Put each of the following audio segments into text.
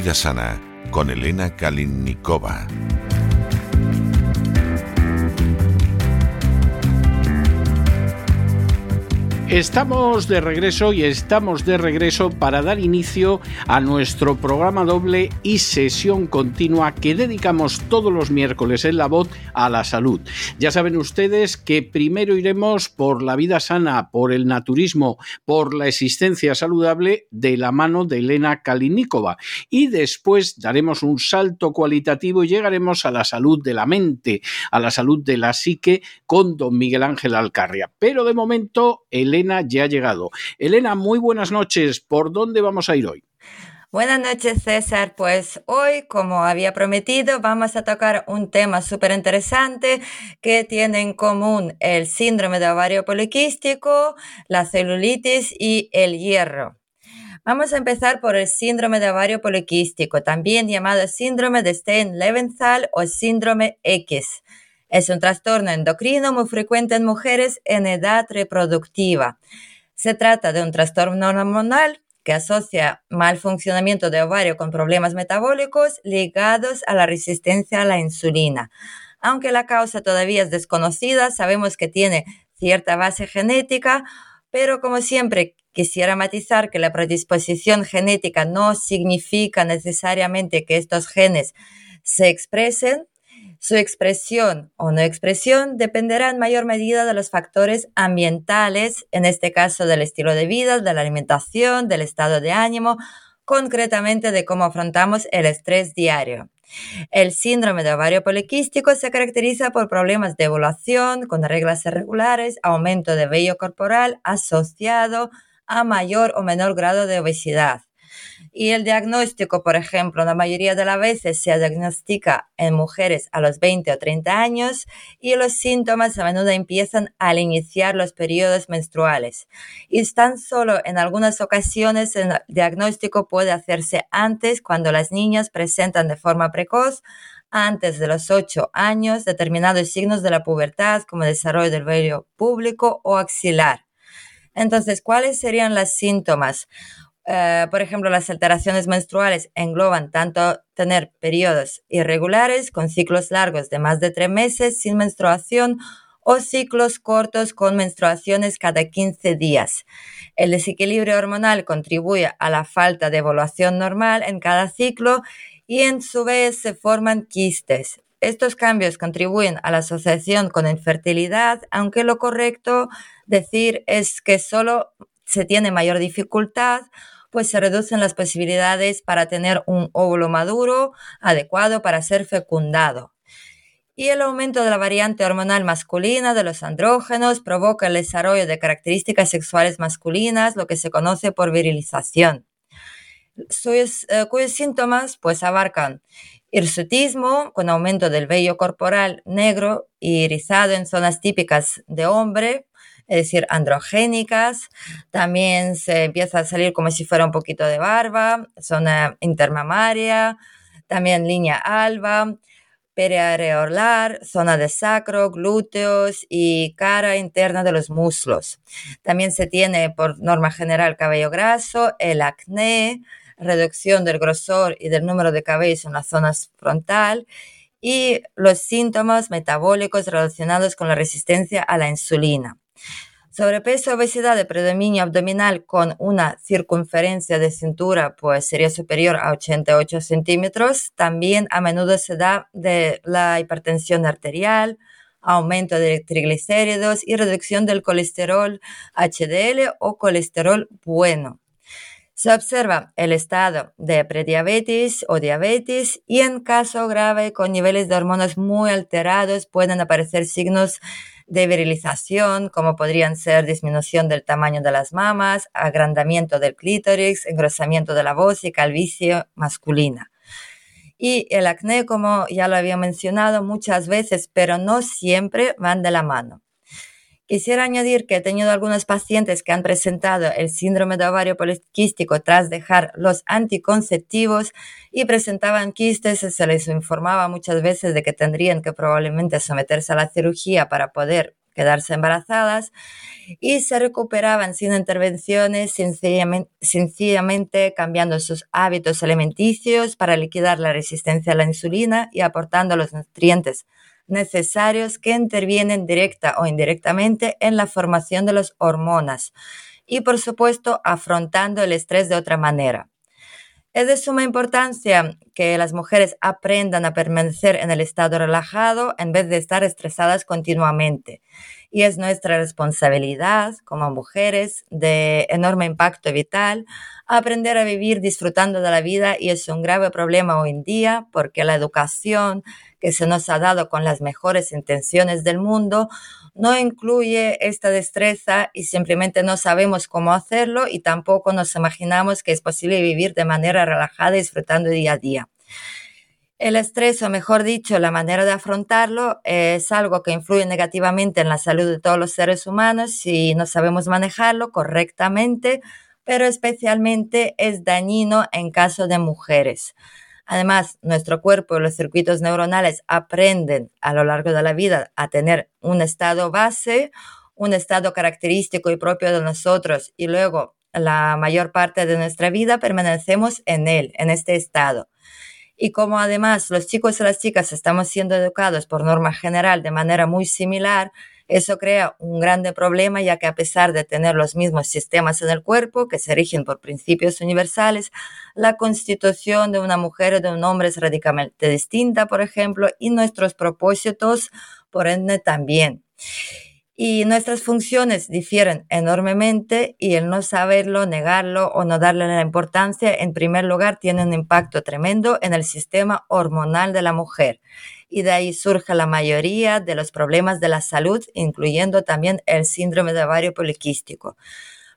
Vida Sana con Elena Kalinnikova. Estamos de regreso y estamos de regreso para dar inicio a nuestro programa doble y sesión continua que dedicamos todos los miércoles en la voz a la salud. Ya saben ustedes que primero iremos por la vida sana, por el naturismo, por la existencia saludable de la mano de Elena Kalinikova y después daremos un salto cualitativo y llegaremos a la salud de la mente, a la salud de la psique con don Miguel Ángel Alcarria. Pero de momento, Elena Elena ya ha llegado. Elena, muy buenas noches. ¿Por dónde vamos a ir hoy? Buenas noches, César. Pues hoy, como había prometido, vamos a tocar un tema súper interesante que tiene en común el síndrome de ovario poliquístico, la celulitis y el hierro. Vamos a empezar por el síndrome de ovario poliquístico, también llamado síndrome de Stein-Leventhal o síndrome X. Es un trastorno endocrino muy frecuente en mujeres en edad reproductiva. Se trata de un trastorno hormonal que asocia mal funcionamiento de ovario con problemas metabólicos ligados a la resistencia a la insulina. Aunque la causa todavía es desconocida, sabemos que tiene cierta base genética, pero como siempre quisiera matizar que la predisposición genética no significa necesariamente que estos genes se expresen, su expresión o no expresión dependerá en mayor medida de los factores ambientales, en este caso del estilo de vida, de la alimentación, del estado de ánimo, concretamente de cómo afrontamos el estrés diario. El síndrome de ovario poliquístico se caracteriza por problemas de evaluación con reglas irregulares, aumento de vello corporal asociado a mayor o menor grado de obesidad. Y el diagnóstico, por ejemplo, la mayoría de las veces se diagnostica en mujeres a los 20 o 30 años y los síntomas a menudo empiezan al iniciar los periodos menstruales. Y tan solo en algunas ocasiones el diagnóstico puede hacerse antes cuando las niñas presentan de forma precoz antes de los 8 años determinados signos de la pubertad como desarrollo del vello público o axilar. Entonces, ¿cuáles serían los síntomas? Eh, por ejemplo, las alteraciones menstruales engloban tanto tener periodos irregulares con ciclos largos de más de tres meses sin menstruación o ciclos cortos con menstruaciones cada 15 días. El desequilibrio hormonal contribuye a la falta de evaluación normal en cada ciclo y en su vez se forman quistes. Estos cambios contribuyen a la asociación con infertilidad, aunque lo correcto decir es que solo se tiene mayor dificultad pues se reducen las posibilidades para tener un óvulo maduro adecuado para ser fecundado. Y el aumento de la variante hormonal masculina de los andrógenos provoca el desarrollo de características sexuales masculinas, lo que se conoce por virilización. Eh, cuyos síntomas pues abarcan hirsutismo con aumento del vello corporal negro y erizado en zonas típicas de hombre, es decir, androgénicas. También se empieza a salir como si fuera un poquito de barba, zona intermamaria, también línea alba, periareolar, zona de sacro, glúteos y cara interna de los muslos. También se tiene por norma general cabello graso, el acné, reducción del grosor y del número de cabellos en la zona frontal y los síntomas metabólicos relacionados con la resistencia a la insulina. Sobrepeso, obesidad de predominio abdominal con una circunferencia de cintura pues sería superior a 88 centímetros. También a menudo se da de la hipertensión arterial, aumento de triglicéridos y reducción del colesterol HDL o colesterol bueno. Se observa el estado de prediabetes o diabetes y en caso grave con niveles de hormonas muy alterados pueden aparecer signos de virilización, como podrían ser disminución del tamaño de las mamas, agrandamiento del clítoris, engrosamiento de la voz y calvicie masculina. Y el acné, como ya lo había mencionado muchas veces, pero no siempre van de la mano. Quisiera añadir que he tenido algunos pacientes que han presentado el síndrome de ovario poliquístico tras dejar los anticonceptivos y presentaban quistes y se les informaba muchas veces de que tendrían que probablemente someterse a la cirugía para poder quedarse embarazadas y se recuperaban sin intervenciones, sencillamente, sencillamente, cambiando sus hábitos alimenticios para liquidar la resistencia a la insulina y aportando los nutrientes necesarios que intervienen directa o indirectamente en la formación de las hormonas y, por supuesto, afrontando el estrés de otra manera. Es de suma importancia que las mujeres aprendan a permanecer en el estado relajado en vez de estar estresadas continuamente. Y es nuestra responsabilidad como mujeres de enorme impacto vital aprender a vivir disfrutando de la vida y es un grave problema hoy en día porque la educación que se nos ha dado con las mejores intenciones del mundo no incluye esta destreza y simplemente no sabemos cómo hacerlo y tampoco nos imaginamos que es posible vivir de manera relajada disfrutando día a día. El estrés, o mejor dicho, la manera de afrontarlo, es algo que influye negativamente en la salud de todos los seres humanos si no sabemos manejarlo correctamente, pero especialmente es dañino en caso de mujeres. Además, nuestro cuerpo y los circuitos neuronales aprenden a lo largo de la vida a tener un estado base, un estado característico y propio de nosotros y luego la mayor parte de nuestra vida permanecemos en él, en este estado. Y como además los chicos y las chicas estamos siendo educados por norma general de manera muy similar, eso crea un grande problema ya que a pesar de tener los mismos sistemas en el cuerpo que se rigen por principios universales, la constitución de una mujer o de un hombre es radicalmente distinta, por ejemplo, y nuestros propósitos, por ende, también. Y nuestras funciones difieren enormemente y el no saberlo, negarlo o no darle la importancia, en primer lugar, tiene un impacto tremendo en el sistema hormonal de la mujer y de ahí surge la mayoría de los problemas de la salud, incluyendo también el síndrome de ovario poliquístico.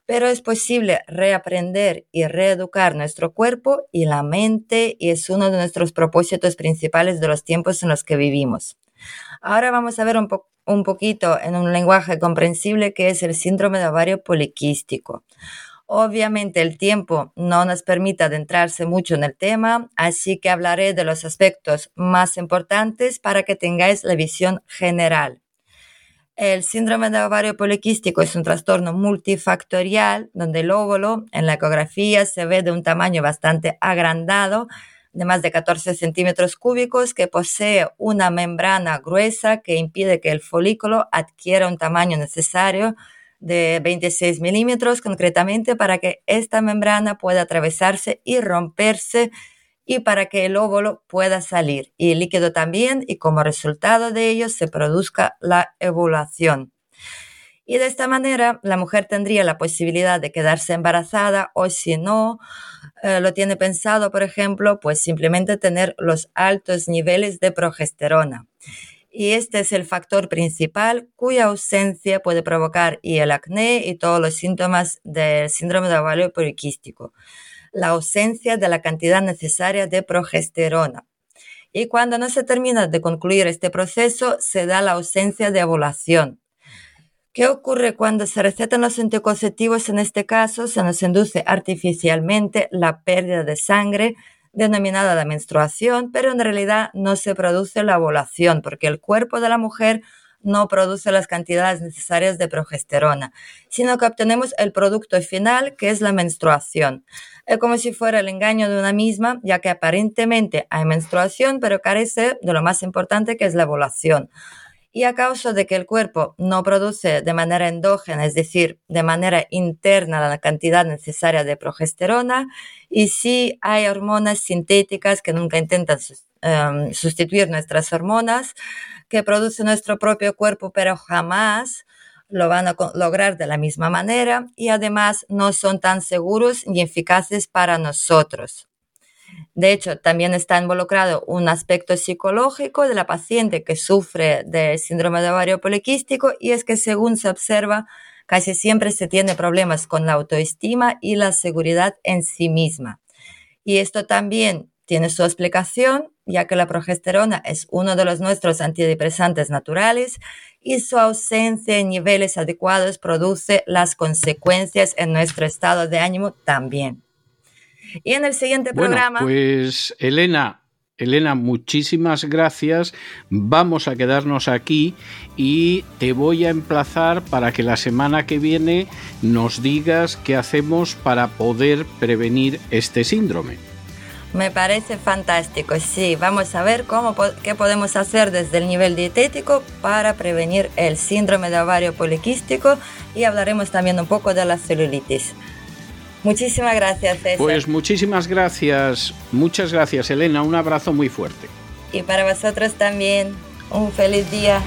Pero es posible reaprender y reeducar nuestro cuerpo y la mente y es uno de nuestros propósitos principales de los tiempos en los que vivimos. Ahora vamos a ver un, poquito en un lenguaje comprensible qué es el síndrome de ovario poliquístico. Obviamente el tiempo no nos permite adentrarse mucho en el tema, así que hablaré de los aspectos más importantes para que tengáis la visión general. El síndrome de ovario poliquístico es un trastorno multifactorial donde el óvulo en la ecografía se ve de un tamaño bastante agrandado, de más de 14 centímetros cúbicos, que posee una membrana gruesa que impide que el folículo adquiera un tamaño necesario de 26 milímetros concretamente para que esta membrana pueda atravesarse y romperse y para que el óvulo pueda salir y el líquido también y como resultado de ello se produzca la ovulación. Y de esta manera la mujer tendría la posibilidad de quedarse embarazada o si no eh, lo tiene pensado, por ejemplo, pues simplemente tener los altos niveles de progesterona y este es el factor principal cuya ausencia puede provocar y el acné y todos los síntomas del síndrome de ovario poliquístico. La ausencia de la cantidad necesaria de progesterona. Y cuando no se termina de concluir este proceso, se da la ausencia de ovulación. ¿Qué ocurre cuando se recetan los anticonceptivos? En este caso, se nos induce artificialmente la pérdida de sangre denominada la menstruación, pero en realidad no se produce la ovulación porque el cuerpo de la mujer no produce las cantidades necesarias de progesterona, sino que obtenemos el producto final que es la menstruación. Es como si fuera el engaño de una misma, ya que aparentemente hay menstruación, pero carece de lo más importante que es la ovulación y a causa de que el cuerpo no produce de manera endógena, es decir, de manera interna la cantidad necesaria de progesterona, y sí hay hormonas sintéticas que nunca intentan em, sustituir nuestras hormonas que produce nuestro propio cuerpo, pero jamás lo van a lograr de la misma manera y además no son tan seguros ni eficaces para nosotros. De hecho, también está involucrado un aspecto psicológico de la paciente que sufre de síndrome de ovario poliquístico y es que según se observa, casi siempre se tiene problemas con la autoestima y la seguridad en sí misma. Y esto también tiene su explicación, ya que la progesterona es uno de los nuestros antidepresantes naturales y su ausencia en niveles adecuados produce las consecuencias en nuestro estado de ánimo también. Y en el siguiente programa... Pues Elena, Elena, muchísimas gracias. Vamos a quedarnos aquí y te voy a emplazar para que la semana que viene nos digas qué hacemos para poder prevenir este síndrome. Me parece fantástico, sí. Vamos a ver cómo, qué podemos hacer desde el nivel dietético para prevenir el síndrome de ovario poliquístico y hablaremos también un poco de la celulitis. Muchísimas gracias, César. Pues muchísimas gracias, muchas gracias, Elena. Un abrazo muy fuerte. Y para vosotros también, un feliz día.